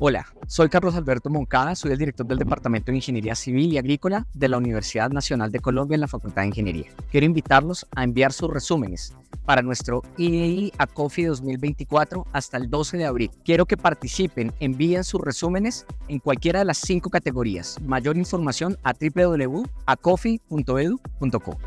Hola, soy Carlos Alberto Moncada, soy el director del Departamento de Ingeniería Civil y Agrícola de la Universidad Nacional de Colombia en la Facultad de Ingeniería. Quiero invitarlos a enviar sus resúmenes para nuestro IEI ACOFI 2024 hasta el 12 de abril. Quiero que participen, envíen sus resúmenes en cualquiera de las cinco categorías. Mayor información a www.acofi.edu.co.